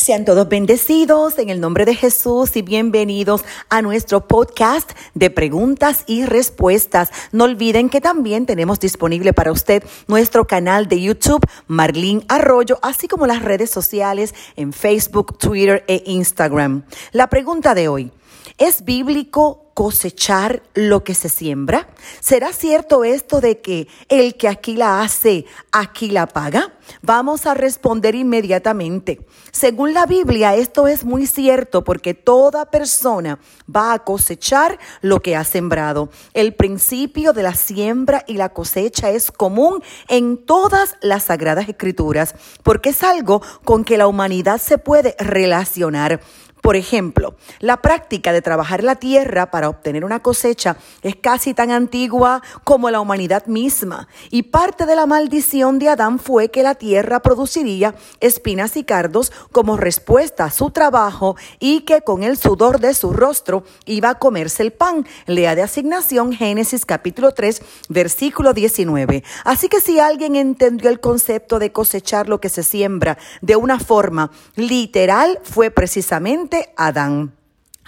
Sean todos bendecidos en el nombre de Jesús y bienvenidos a nuestro podcast de preguntas y respuestas. No olviden que también tenemos disponible para usted nuestro canal de YouTube, Marlene Arroyo, así como las redes sociales en Facebook, Twitter e Instagram. La pregunta de hoy, ¿es bíblico cosechar lo que se siembra? ¿Será cierto esto de que el que aquí la hace, aquí la paga? Vamos a responder inmediatamente. Según la Biblia, esto es muy cierto porque toda persona va a cosechar lo que ha sembrado. El principio de la siembra y la cosecha es común en todas las sagradas escrituras porque es algo con que la humanidad se puede relacionar. Por ejemplo, la práctica de trabajar la tierra para obtener una cosecha es casi tan antigua como la humanidad misma, y parte de la maldición de Adán fue que la tierra produciría espinas y cardos como respuesta a su trabajo y que con el sudor de su rostro iba a comerse el pan. Lea de asignación Génesis capítulo 3, versículo 19. Así que si alguien entendió el concepto de cosechar lo que se siembra de una forma literal, fue precisamente Adán.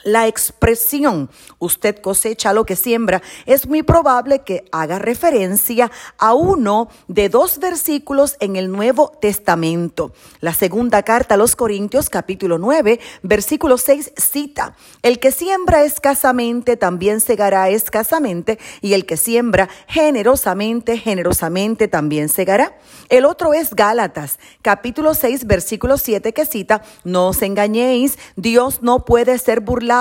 La expresión usted cosecha lo que siembra es muy probable que haga referencia a uno de dos versículos en el Nuevo Testamento. La segunda carta a los Corintios capítulo 9 versículo 6 cita, el que siembra escasamente también segará escasamente y el que siembra generosamente, generosamente también segará. El otro es Gálatas capítulo 6 versículo 7 que cita, no os engañéis, Dios no puede ser burlado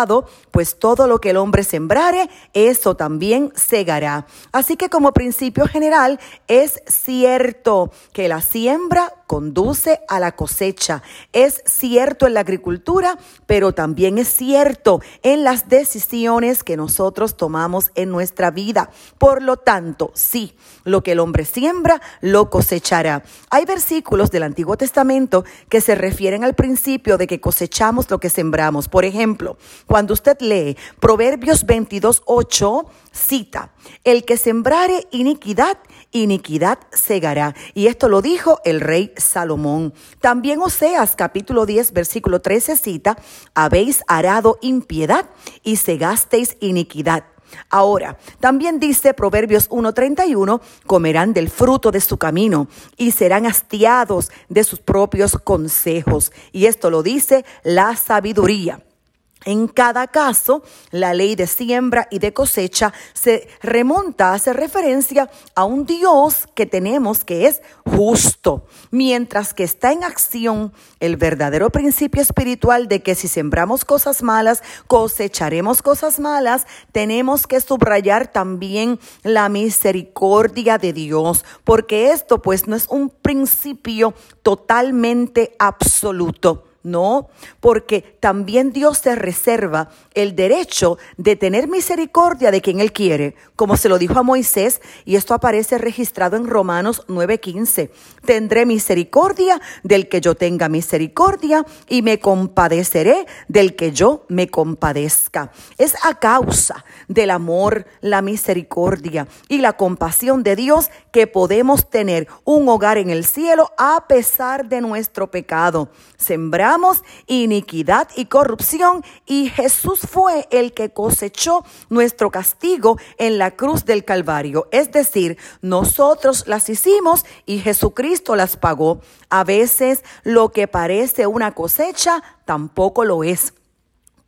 pues todo lo que el hombre sembrare, eso también segará. Así que como principio general, es cierto que la siembra conduce a la cosecha. Es cierto en la agricultura, pero también es cierto en las decisiones que nosotros tomamos en nuestra vida. Por lo tanto, sí, lo que el hombre siembra, lo cosechará. Hay versículos del Antiguo Testamento que se refieren al principio de que cosechamos lo que sembramos. Por ejemplo, cuando usted lee Proverbios 22, 8, cita, el que sembrare iniquidad, iniquidad segará. Y esto lo dijo el rey Salomón. También Oseas capítulo 10 versículo 13 cita, habéis arado impiedad y segasteis iniquidad. Ahora, también dice Proverbios 1:31, comerán del fruto de su camino y serán hastiados de sus propios consejos. Y esto lo dice la sabiduría. En cada caso, la ley de siembra y de cosecha se remonta, hace referencia a un Dios que tenemos que es justo, mientras que está en acción el verdadero principio espiritual de que si sembramos cosas malas, cosecharemos cosas malas, tenemos que subrayar también la misericordia de Dios, porque esto pues no es un principio totalmente absoluto. No, porque también Dios se reserva el derecho de tener misericordia de quien Él quiere, como se lo dijo a Moisés, y esto aparece registrado en Romanos 9:15. Tendré misericordia del que yo tenga misericordia y me compadeceré del que yo me compadezca. Es a causa del amor, la misericordia y la compasión de Dios que podemos tener un hogar en el cielo a pesar de nuestro pecado. Sembrar iniquidad y corrupción y Jesús fue el que cosechó nuestro castigo en la cruz del Calvario. Es decir, nosotros las hicimos y Jesucristo las pagó. A veces lo que parece una cosecha tampoco lo es.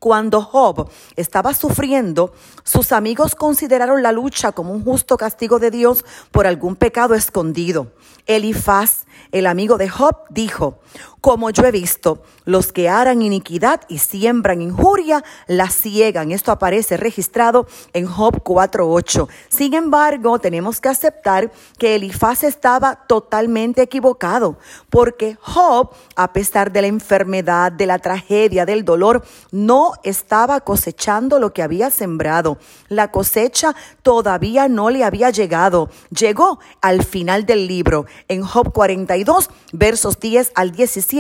Cuando Job estaba sufriendo, sus amigos consideraron la lucha como un justo castigo de Dios por algún pecado escondido. Elifaz, el amigo de Job, dijo, como yo he visto, los que harán iniquidad y siembran injuria, la ciegan. Esto aparece registrado en Job 4.8. Sin embargo, tenemos que aceptar que Elifaz estaba totalmente equivocado, porque Job, a pesar de la enfermedad, de la tragedia, del dolor, no estaba cosechando lo que había sembrado. La cosecha todavía no le había llegado. Llegó al final del libro. En Job 42, versos 10 al 17,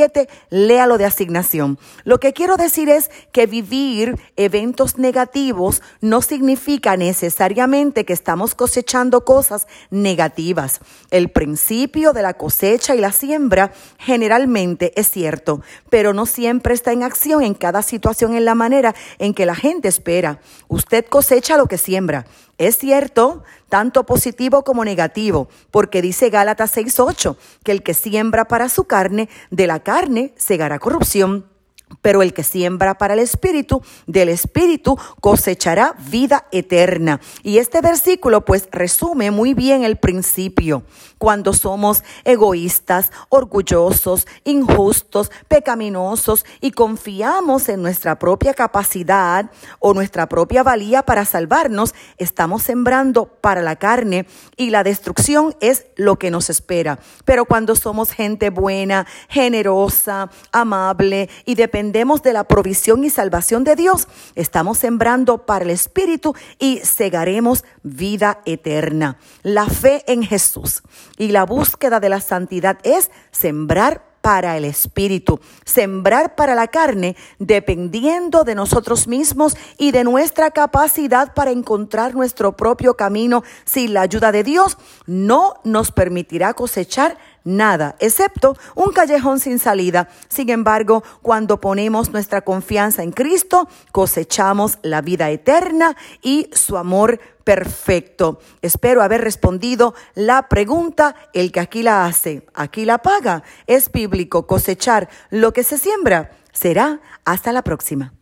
léalo de asignación. Lo que quiero decir es que vivir eventos negativos no significa necesariamente que estamos cosechando cosas negativas. El principio de la cosecha y la siembra generalmente es cierto, pero no siempre está en acción en cada situación en la manera en que la gente espera. Usted cosecha lo que siembra. Es cierto, tanto positivo como negativo, porque dice Gálatas 6:8, que el que siembra para su carne, de la carne segará corrupción pero el que siembra para el Espíritu, del Espíritu cosechará vida eterna. Y este versículo pues resume muy bien el principio. Cuando somos egoístas, orgullosos, injustos, pecaminosos y confiamos en nuestra propia capacidad o nuestra propia valía para salvarnos, estamos sembrando para la carne y la destrucción es lo que nos espera. Pero cuando somos gente buena, generosa, amable y dependiente, dependemos de la provisión y salvación de Dios, estamos sembrando para el Espíritu y segaremos vida eterna. La fe en Jesús y la búsqueda de la santidad es sembrar para el espíritu, sembrar para la carne, dependiendo de nosotros mismos y de nuestra capacidad para encontrar nuestro propio camino. Sin la ayuda de Dios, no nos permitirá cosechar nada, excepto un callejón sin salida. Sin embargo, cuando ponemos nuestra confianza en Cristo, cosechamos la vida eterna y su amor perfecto. Espero haber respondido la pregunta, el que aquí la hace, aquí la paga. Es bíblico cosechar lo que se siembra. Será hasta la próxima.